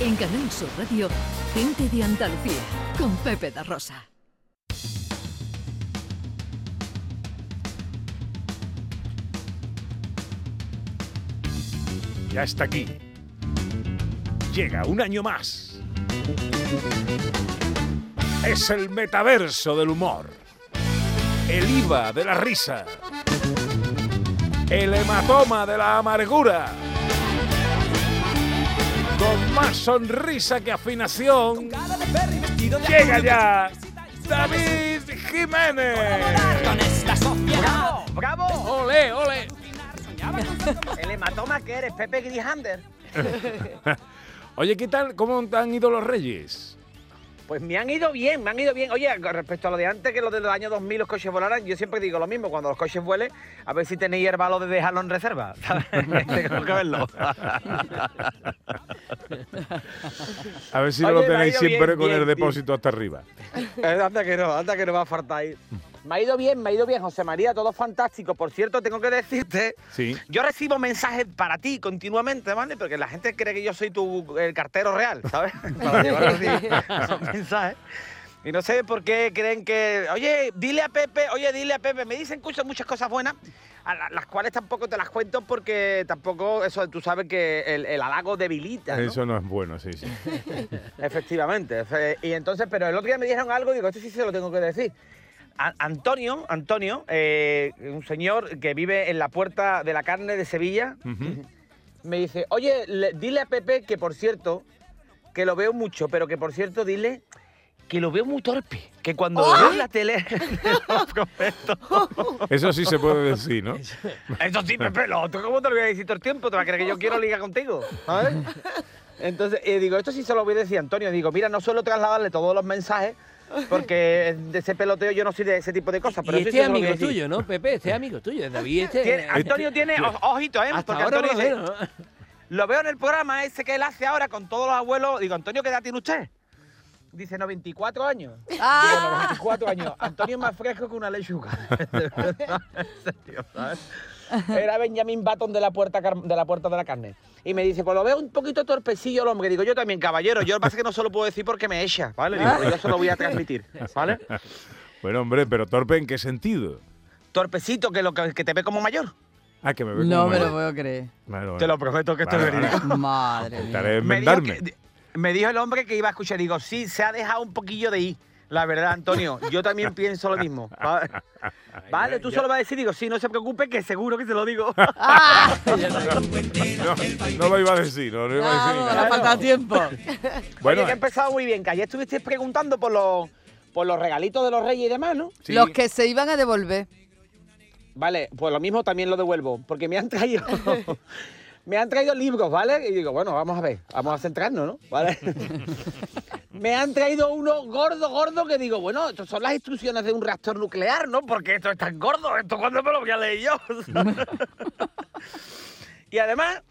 En Canal Sur Radio, Gente de Andalucía, con Pepe da Rosa. Ya está aquí. Llega un año más. Es el metaverso del humor. El IVA de la risa. El hematoma de la amargura. Con más sonrisa que afinación. Llega ya David Jiménez. ¡Bravo! ¡Bravo! ¡Ole, ole! El hematoma que eres, Pepe Grijander. Oye, ¿qué tal? ¿Cómo te han ido los reyes? Pues me han ido bien, me han ido bien. Oye, respecto a lo de antes, que lo de los años 2000 los coches volaran, yo siempre digo lo mismo, cuando los coches vuelen, a ver si tenéis el valor de dejarlo en reserva. Tengo que verlo. A ver si no lo tenéis siempre bien, con el bien, depósito hasta arriba. Eh, anda que no, anda que no va a faltar ahí. Me ha ido bien, me ha ido bien, José María, todo fantástico. Por cierto, tengo que decirte, Sí. yo recibo mensajes para ti continuamente, ¿vale? Porque la gente cree que yo soy tu el cartero real, ¿sabes? Para llevar así esos mensajes. Y no sé por qué creen que, oye, dile a Pepe, oye, dile a Pepe. Me dicen muchas, muchas cosas buenas, a la- las cuales tampoco te las cuento porque tampoco, eso tú sabes que el, el halago debilita, ¿no? Eso no es bueno, sí, sí. Efectivamente. efe- Y entonces, pero el otro día me dijeron algo y digo, esto sí se lo tengo que decir. A- Antonio, Antonio, eh, un señor que vive en la Puerta de la Carne de Sevilla, me dice, oye, le- dile a Pepe que por cierto, que lo veo mucho, pero que por cierto dile que lo veo muy torpe, que cuando lo veo en la tele... lo. Eso sí se puede decir, ¿no? Eso sí, Pepe, lo otro, ¿cómo te lo voy a decir todo el tiempo? ¿Te vas a creer que yo quiero ligar contigo? ¿Sabes? Entonces, eh, digo, esto sí se lo voy a decir a Antonio. Digo, mira, no suelo trasladarle todos los mensajes porque de ese peloteo yo no soy de ese tipo de cosas. Pero y este voy a amigo tuyo, ¿no, Pepe? Este amigo tuyo, David. Este, Tiene- Antonio tiene, o- ojito, ¿eh? Hasta Porque ahora Antonio lo dice, menos, ¿no? lo veo en el programa ese que él hace ahora con todos los abuelos. Digo, Antonio, ¿qué edad tiene usted? Dice, 94 años. Ah. Digo, 94 años. Antonio es más fresco que una lechuga. Era Benjamin Button de la, puerta, de la puerta de la carne. Y me dice, pues lo veo un poquito torpecillo el hombre. Digo, yo también, caballero. Yo lo que pasa es que no se lo puedo decir porque me echa, ¿vale? Digo, pero yo se lo voy a transmitir, ¿vale? Bueno, hombre, pero torpe en qué sentido? Torpecito, que, lo que, que te ve como mayor. Ah, que me ve No como me lo mayor. puedo creer. Bueno, bueno. Te lo prometo que esto Vale, es verídico. vale. Madre mía. Me dijo, que- me dijo el hombre que iba a escuchar. Digo, sí, se ha dejado un poquillo de ir. La verdad, Antonio, yo también pienso lo mismo. Va- Vale, tú solo vas a decir, digo, sí, no se preocupe, que seguro que te lo digo. No, no lo iba a decir, no lo iba a decir. Ha faltado tiempo. Bueno, Oye, que ha empezado muy bien, que ayer estuvisteis preguntando por los, por los regalitos de los reyes y demás, ¿no? sí, Los que se iban a devolver. Vale, pues lo mismo también lo devuelvo, porque me han traído... Me han traído libros, ¿vale? Y digo, bueno, vamos a ver, vamos a centrarnos, ¿no? ¿Vale? Me han traído uno gordo, gordo, que digo, bueno, estas son las instrucciones de un reactor nuclear, ¿no? Porque esto es tan gordo, ¿esto cuándo me lo voy a leer yo? y además,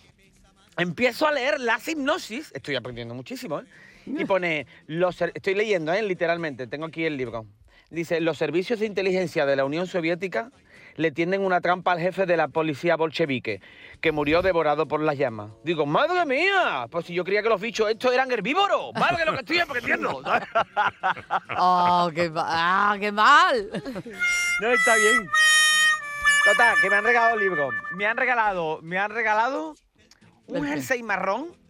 empiezo a leer las hipnosis, estoy aprendiendo muchísimo, ¿eh? Y pone, los, estoy leyendo, ¿eh? Literalmente, tengo aquí el libro. Dice, los servicios de inteligencia de la Unión Soviética le tienden una trampa al jefe de la policía bolchevique, que murió devorado por las llamas. Digo, madre mía, pues si yo creía que los bichos estos eran herbívoros, madre que lo que estoy aprendiendo. ¡Oh, qué, ah, qué mal! No está bien. Total, que me han regalado libros. Me han regalado, me han regalado un jersey marrón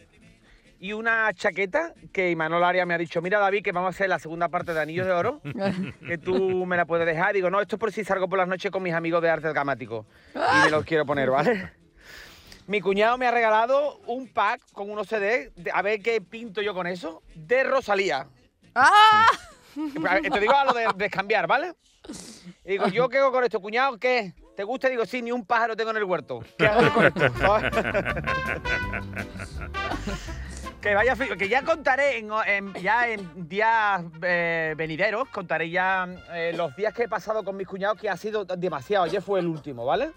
y una chaqueta que Imanol Arias me ha dicho, mira David, que vamos a hacer la segunda parte de Anillos de Oro, que tú me la puedes dejar. Digo, no, esto es por si salgo por las noches con mis amigos de arte dramático. Y me los quiero poner, ¿vale? Mi cuñado me ha regalado un pack con unos CD, de- a ver qué pinto yo con eso, de Rosalía. ¡Ah! Te digo a lo de, de cambiar, ¿vale? Y digo, ¿yo qué hago con esto, cuñado? ¿Qué? ¿Te gusta? Digo, sí, ni un pájaro tengo en el huerto. ¿Qué hago con esto? Que vaya, que ya contaré en, en- ya en días eh, venideros, contaré ya eh, los días que he pasado con mis cuñados, que ha sido demasiado. Ayer fue el último, ¿vale?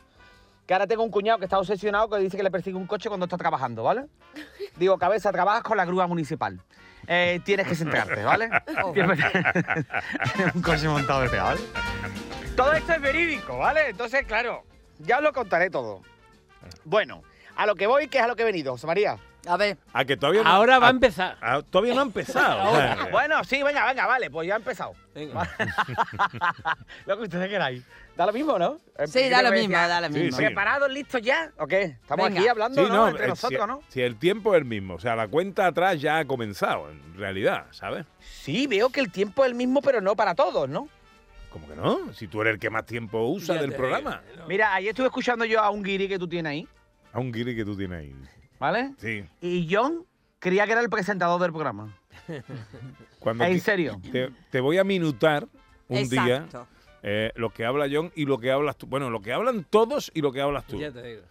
Que ahora tengo un cuñado que está obsesionado que dice que le persigue un coche cuando está trabajando, ¿vale? Digo, cabeza, trabajas con la grúa municipal. Eh, tienes que centrarte, ¿vale? Tienes un coche montado de ¿vale? Todo esto es verídico, ¿vale? Entonces, claro, ya os lo contaré todo. Bueno, a lo que voy, que es a lo que he venido, José María. A ver, A que todavía no, Ahora va a a- empezar. a- todavía no ha empezado. Bueno, sí, venga, venga, vale, pues ya ha empezado. Lo que ustedes queráis. Da lo mismo, ¿no? sí, da lo mismo, da lo mismo. sí. ¿Preparados, listos ya? ¿O qué? Estamos Venga. aquí hablando, Sí, ¿no? no, Entre eh, nosotros, si, ¿no? si el tiempo es el mismo, o sea, la cuenta atrás ya ha comenzado, en realidad, ¿sabes? Sí, veo que el tiempo es el mismo, pero no para todos, ¿no? ¿Cómo que no? Si tú eres el que más tiempo usa Ya del programa. digo. Mira, ayer estuve escuchando yo a un guiri que tú tienes ahí, A un guiri que tú tienes ahí. ¿Vale? Sí. Y John creía que era el presentador del programa. Cuando ¿En serio? te, te voy a minutar un día eh, lo que habla John y lo que hablas tú. Bueno, lo que hablan todos y lo que hablas tú. Ya te digo.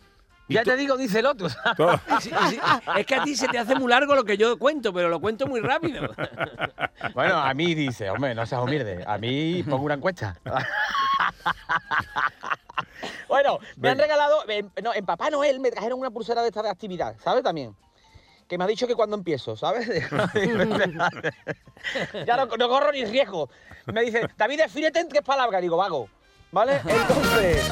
Ya te digo, dice el otro. todo- Sí, sí. Es que a ti se te hace muy largo lo que yo cuento, pero lo cuento muy rápido. Bueno, a mí dice, hombre, no seas humilde. A mí pongo una encuesta. bueno, me han regalado, en- no, en Papá Noel me trajeron una pulsera de esta de actividad, ¿sabes? También. Que me ha dicho que cuando empiezo, ¿sabes? ya no, no corro ni riesgo. Me dice, David, defínete en tres palabras. Digo, vago. ¿Vale? Entonces.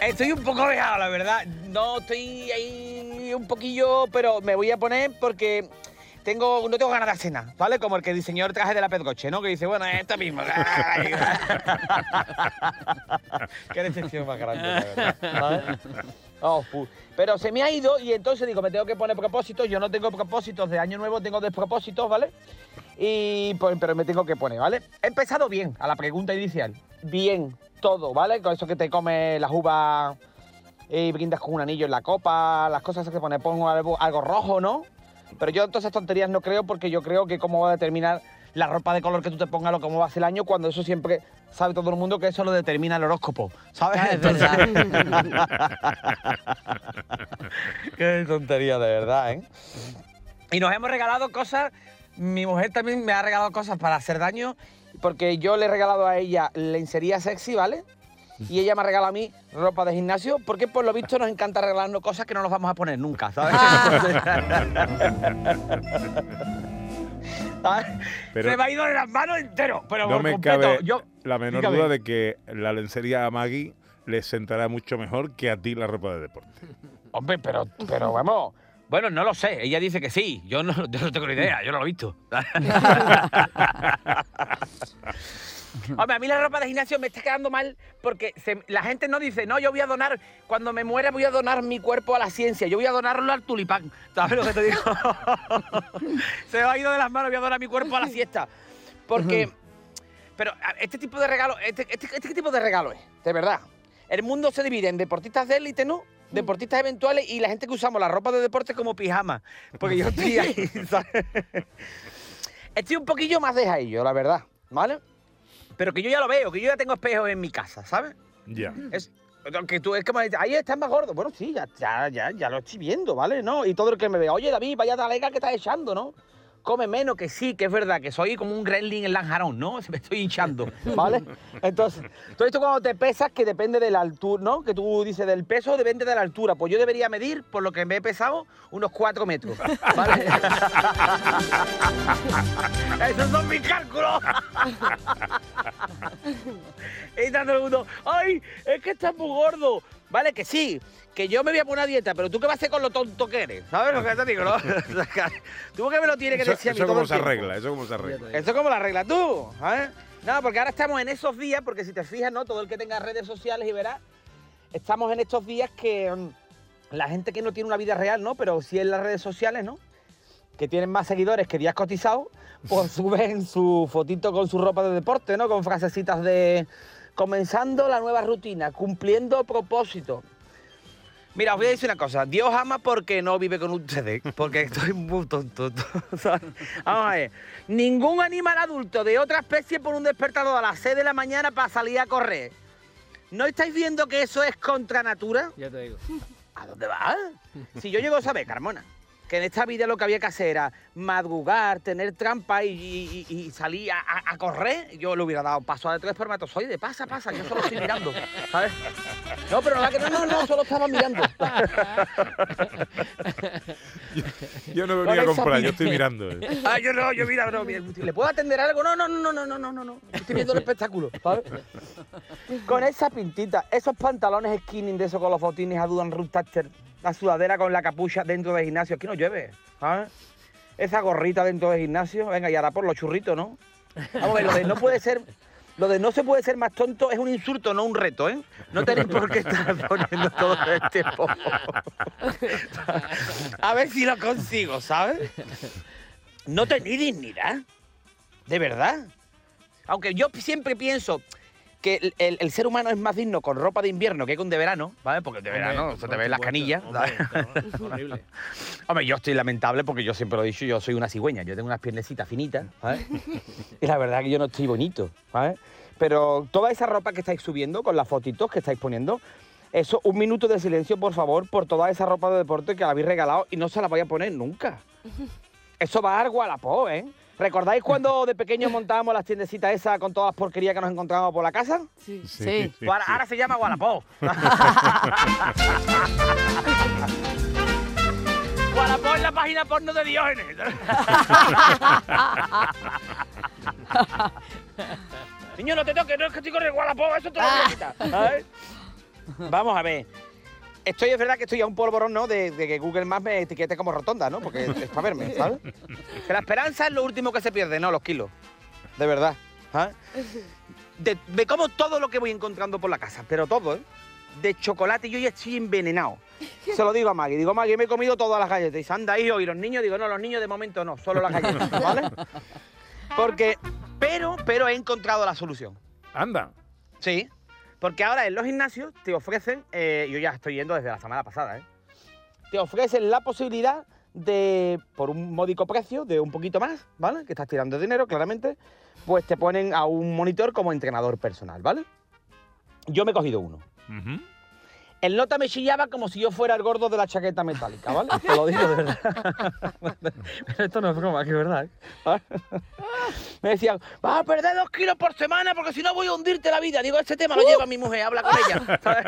Estoy un poco dejado, la verdad. No estoy ahí un poquillo, pero me voy a poner porque tengo, no tengo ganas de hacer nada, ¿vale? Como el que diseñó el traje de la Pedroche, ¿no? Que dice, bueno, esto mismo. Qué decepción más grande, la verdad. Oh, Pero se me ha ido y entonces digo, me tengo que poner propósitos. Yo no tengo propósitos de año nuevo, tengo despropósitos, ¿vale? Y pues, pero me tengo que poner, ¿vale? He empezado bien a la pregunta inicial. Bien, todo, ¿vale? Con eso que te comes las uvas y brindas con un anillo en la copa, las cosas que pone, pongo algo rojo, ¿no? Pero yo todas esas tonterías no creo porque yo creo que cómo va a determinar la ropa de color que tú te pongas, lo cómo va a ser el año, cuando eso siempre sabe todo el mundo que eso lo determina el horóscopo, ¿sabes? Ah, es verdad. Qué tontería, de verdad, ¿eh? Y nos hemos regalado cosas. Mi mujer también me ha regalado cosas para hacer daño, porque yo le he regalado a ella lencería sexy, ¿vale? Y ella me ha regalado a mí ropa de gimnasio, porque por lo visto nos encanta regalarnos cosas que no nos vamos a poner nunca, ¿sabes? ¿Sabes? Pero- Se me ha ido de las manos entero, pero no por me completo. cabe Yo, la menor dígame. duda de que la lencería a Maggie le sentará mucho mejor que a ti la ropa de deporte. Hombre, pero, pero vamos. Bueno, no lo sé. Ella dice que sí. Yo no, yo no tengo ni idea. Yo no lo he visto. Hombre, a mí la ropa de gimnasio me está quedando mal porque se- la gente no dice, no, yo voy a donar, cuando me muera voy a donar mi cuerpo a la ciencia, yo voy a donarlo al tulipán. ¿Sabes lo que te digo? se me ha ido de las manos, voy a donar mi cuerpo a la fiesta. Porque, pero este tipo de regalo, este, este, este tipo de regalo es, de verdad. El mundo se divide en deportistas de élite, ¿no? Deportistas eventuales y la gente que usamos la ropa de deporte como pijama. Porque yo estoy ahí, ¿sabes? Estoy un poquillo más de la verdad, ¿vale? Pero que yo ya lo veo, que yo ya tengo espejos en mi casa, ¿sabes? Ya. Es, que tú es como, ahí estás más gordo. Bueno, sí, ya, ya, ya, ya lo estoy viendo, ¿vale? ¿No? Y todo el que me vea, oye, David, vaya talega que estás echando, ¿no? Come menos, que sí, que es verdad, que soy como un gremlin en Lanjarón, ¿no? Se me estoy hinchando, ¿vale? Entonces, todo esto cuando te pesas, que depende de la altura, ¿no? Que tú dices del peso, depende de la altura. Pues yo debería medir, por lo que me he pesado, unos 4 metros, ¿vale? Esos son mis cálculos. y todo el mundo, ¡ay! Es que estás muy gordo. Vale, que sí, que yo me voy a poner a dieta, pero tú qué vas a hacer con lo tonto que eres. ¿Sabes lo que te digo, no? tú que me lo tienes que Eso, decir a mí eso el se arregla, eso cómo se arregla. Eso como la arreglas tú, ¿sabes? No, porque ahora estamos en esos días, porque si te fijas, ¿no? Todo el que tenga redes sociales y verás, estamos en estos días que mm, la gente que no tiene una vida real, ¿no? Pero sí en las redes sociales, ¿no? Que tienen más seguidores que días cotizados, pues suben su fotito con su ropa de deporte, ¿no? Con frasecitas de comenzando la nueva rutina, cumpliendo propósito. Mira, os voy a decir una cosa. Dios ama porque no vive con ustedes. Porque estoy muy tonto. Vamos a ver. Ningún animal adulto de otra especie por un despertador a las 6 de la mañana para salir a correr. ¿No estáis viendo que eso es contra natura? Ya te digo. ¿A dónde vas? Si yo llego a saber, Carmona, que en esta vida lo que había que hacer era madrugar, tener trampa y, y- y- y salir a, a- a correr, yo le hubiera dado paso a tres espermatozoides. Pasa, pasa, yo solo estoy mirando, ¿sabes? No, pero la que no, no, no, solo estaba mirando. Yo no Con venía a comprar, yo estoy mirando. eh. Ah, yo no, yo mira, no, mira, ¿le puedo atender algo? No, no, no, no, no, no, no, no. Estoy viendo el espectáculo, ¿sabes? Con esa pintita, esos pantalones skinny de esos con los botines a dudan Ruth Thatcher. La sudadera con la capucha dentro del gimnasio. Aquí no llueve. Esa gorrita dentro del gimnasio. Venga, y ahora por los churritos, ¿no? Lo de no puede ser... Lo de no se puede ser más tonto es un insulto, no un reto, ¿eh? No tenéis por qué estar poniendo todo este poco. A ver si lo consigo, ¿sabes? No tenéis dignidad. De verdad. Aunque yo siempre pienso que el, ser humano es más digno con ropa de invierno que con de verano, ¿vale? Porque de verano se te ven las canillas. ¿sabes? Horrible. Hombre, yo estoy lamentable porque yo siempre lo he dicho, yo soy una cigüeña, yo tengo unas piernecitas finitas, ¿sabes? y la verdad que yo no estoy bonito, ¿sabes? Pero toda esa ropa que estáis subiendo, con las fotitos que estáis poniendo, eso, un minuto de silencio, por favor, por toda esa ropa de deporte que la habéis regalado y no se la voy a poner nunca. Eso va a dar Gualapó, ¿eh? ¿Recordáis cuando de pequeños montábamos las tiendecitas esas con todas las porquerías que nos encontrábamos por la casa? Sí. Sí. Pues ahora, ahora se llama Gualapó. Gualapó es la página porno de Diógenes. Niño, no te toques, no es que estoy con el Gualapó, eso te lo voy a quitar. Vamos a ver. Estoy, es verdad que estoy a un polvorón, ¿no? De, de que Google Maps me etiquete como rotonda, ¿no? Porque es para verme, ¿sabes? Que la esperanza es lo último que se pierde, no los kilos. De verdad. ¿sabes? de, me como todo lo que voy encontrando por la casa, pero todo, ¿eh? De chocolate, yo ya estoy envenenado. Se lo digo a Maggie, digo, Maggie, me he comido todas las galletas. Y dice, anda, hijo, y los niños, digo, no, los niños de momento no, solo las galletas, ¿vale? Porque, pero, pero he encontrado la solución. Anda. Sí, porque ahora en los gimnasios te ofrecen, eh, yo ya estoy yendo desde la semana pasada, ¿eh? Te ofrecen la posibilidad de, por un módico precio, de un poquito más, ¿vale? Que estás tirando dinero, claramente, pues te ponen a un monitor como entrenador personal, ¿vale? Yo me he cogido uno. Ujú. El nota me chillaba como si yo fuera el gordo de la chaqueta metálica, ¿vale? Te lo digo de verdad. Esto no es broma, que es verdad. ¿eh? Me decían, vas a perder dos kilos por semana porque si no voy a hundirte la vida. Digo, este tema lo lleva mi mujer, habla con ella. ¿sabes?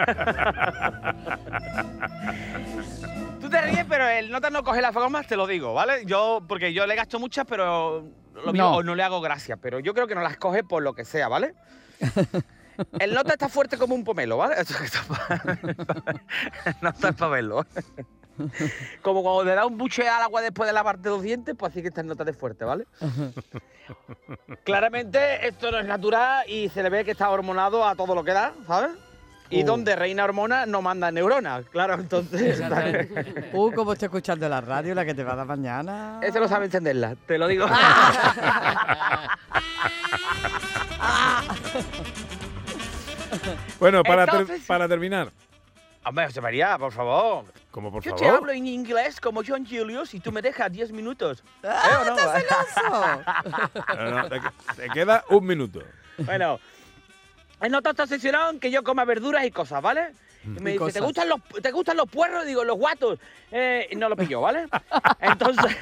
Tú te ríes, pero el nota no coge las bromas, te lo digo, ¿vale? Yo, porque yo le gasto muchas, pero lo mío No. o no le hago gracia. Pero yo creo que no las coge por lo que sea, ¿vale? El nota está fuerte como un pomelo, ¿vale? Eso es pa- El nota es para verlo. Como cuando le da un buche al agua después de lavarte los dientes, pues así que está el nota de fuerte, ¿vale? Claramente esto no es natural y se le ve que está hormonado a todo lo que da, ¿sabes? Y Uh. donde reina hormona no manda neuronas, claro, entonces... Uh, como estoy escuchando la radio, la que te va a dar mañana. Ese no sabe encenderla, te lo digo. Bueno, para, ter- Entonces- para terminar, Hombre, José María, por favor. como por Yo te favor. hablo en inglés como John Julius y tú me dejas 10 minutos. ¿Eh ¡Ah, o no? No, no, te, te queda un minuto. Bueno, el nota está obsesionado que yo coma verduras y cosas, ¿vale? Y me Y dice, ¿te gustan, los, ¿te gustan los puerros? Digo, los guatos. Eh, y no lo pilló, ¿vale? Entonces,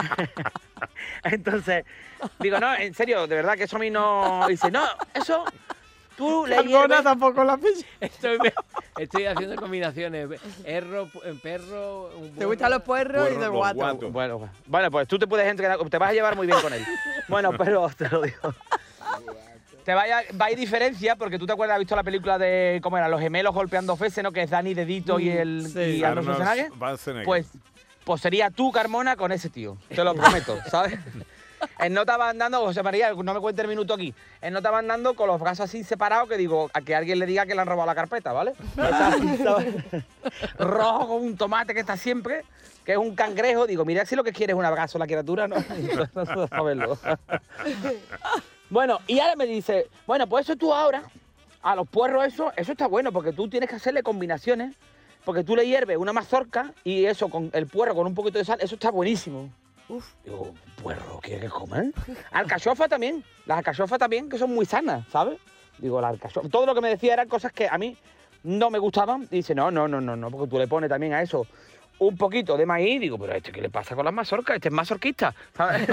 entonces, digo, no, en serio, de verdad que eso a mí no... Dice, no, eso, tú le hierves... tampoco la. Estoy, estoy haciendo combinaciones. Erro, pu- perro. un Te gustan los puerros y los guato. guatos. Bueno, bueno, pues tú te puedes entrenar, te vas a llevar muy bien con él. Bueno, pero te lo digo. Te vaya, va a ir diferencia porque tú te acuerdas, has visto la película de cómo eran los gemelos golpeando feces, ¿no? Que es Danny Dedito y el sí. y Arnold Arnold Schwarzenegger. Schwarzenegger. Pues, pues sería tú, Carmona, con ese tío. Te lo prometo, ¿sabes? Él no estaba andando, José María, no me cuente el minuto aquí. Él no estaba andando con los brazos así separados que digo, a que alguien le diga que le han robado la carpeta, ¿vale? Rojo con un tomate que está siempre, que es un cangrejo. Digo, mira si lo que quiere es un abrazo la criatura, ¿no? No. Bueno, y ahora me dice, bueno, pues eso tú ahora, a los puerros eso, eso está bueno, porque tú tienes que hacerle combinaciones, porque tú le hierves una mazorca y eso con el puerro con un poquito de sal, eso está buenísimo. Uf. Digo, puerro, ¿quieres comer? Alcachofa también, las alcachofas también, que son muy sanas, ¿sabes? Digo, la alcachofa, todo lo que me decía eran cosas que a mí no me gustaban. Y dice, no, no, no, no, no, porque tú le pones también a eso un poquito de maíz. Digo, pero este, ¿qué le pasa con las mazorcas? Este es mazorquista, ¿sabes?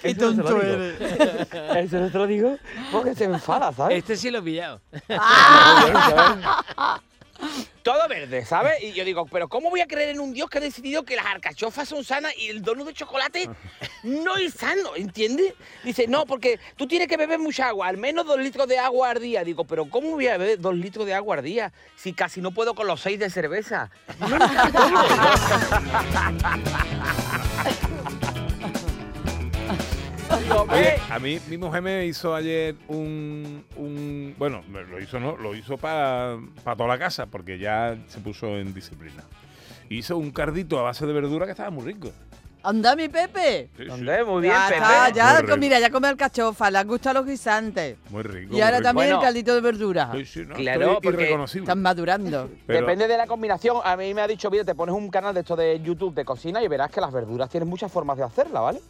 Qué Eso tonto digo. eres. Eso no te lo digo porque se enfada, ¿sabes? Este sí lo he pillado. todo verde, ¿sabes? Y yo digo, pero ¿cómo voy a creer en un Dios que ha decidido que las alcachofas son sanas y el donut de chocolate no es sano, ¿entiendes? Dice, no, porque tú tienes que beber mucha agua, al menos dos litros de agua al día. Digo, pero ¿cómo voy a beber dos litros de agua al día si casi no puedo con los seis de cerveza? No lo entiendo. Digo, Oye, ve, a mí mi mujer me hizo ayer un, un- bueno, lo hizo no, lo hizo para toda la casa porque ya se puso en disciplina. Hizo un cardito a base de verdura que estaba muy rico. Anda, mi Pepe. Sí. Muy bien, ya Pepe. está, ya, Muy mira, ya come alcachofa, le han gustado los guisantes. muy rico. Y ahora rico. también Bueno. el caldito de verdura. Sí, sí, no, Claro, porque. Están madurando. Pero- Depende de la combinación. A mí me ha dicho, mira, te pones un canal de esto de YouTube de cocina y verás que las verduras tienen muchas formas de hacerla, ¿vale?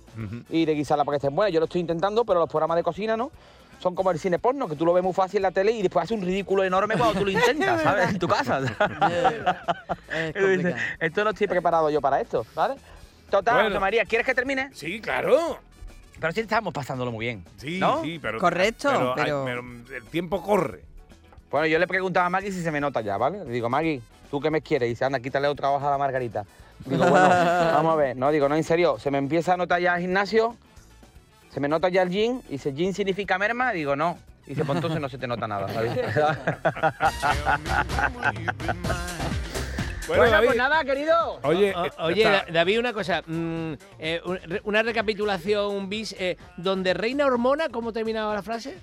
Y de guisarla para que estén buenas. Yo lo estoy intentando, pero los programas de cocina no. Son como el cine porno, que tú lo ves muy fácil en la tele y después hace un ridículo enorme cuando tú lo intentas, ¿sabes? En tu casa. Es esto no estoy preparado yo para esto, ¿vale? Total, Bueno. José María, ¿quieres que termine? Sí, claro. Pero sí estamos pasándolo muy bien. Sí, ¿no? sí, pero. Correcto, pero- pero el tiempo corre. Bueno, yo le preguntaba a Maggie si se me nota ya, ¿vale? Le digo, Maggie, ¿tú qué me quieres? Y dice, anda, quítale otra hoja a la margarita. Digo, bueno, vamos a ver. No, digo, no, en serio, se me empieza a notar ya el gimnasio, se me nota ya el gym, y dice, ¿gym significa merma? Digo, no. Y dice, pues entonces no se te nota nada, ¿sabes? Bueno, Bueno, David, pues nada, querido. Oye, O- eh, oye, está- David, una cosa. mm, eh, un- una recapitulación bis. eh, donde reina hormona, ¿cómo terminaba la frase?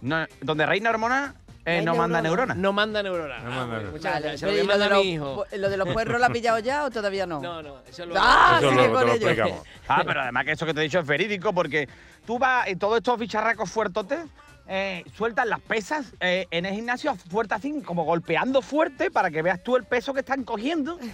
No, donde reina hormona, eh, no manda neurona. neurona. No manda neurona. No Ah, manda neurona. muchas Vale, gracias. Lo ¿y voy a lo, de mandar a los, mi hijo. lo de los puerros lo ha pillado ya o todavía no? No, no, eso lo. ¡Ah! eso sigue lo, con te lo ello. explicamos. Ah, pero además que eso que te he dicho es verídico, porque tú vas y todos estos bicharracos fuertotes eh, sueltan las pesas eh, en el gimnasio fuerte así, como golpeando fuerte para que veas tú el peso que están cogiendo.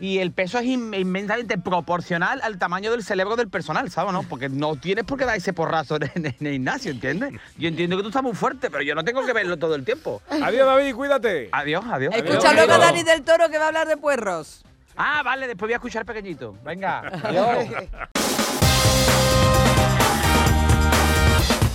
Y el peso es in- inmensamente proporcional al tamaño del cerebro del personal, ¿sabes? ¿no? Porque no tienes por qué dar ese porrazo en, en el gimnasio, ¿entiendes? Yo entiendo que tú estás muy fuerte, pero yo no tengo que verlo todo el tiempo. Adiós, David, cuídate. Adiós, adiós. Escucha luego a. Dani del Toro que va a hablar de puerros. Ah, vale, después voy a escuchar pequeñito. Venga, adiós.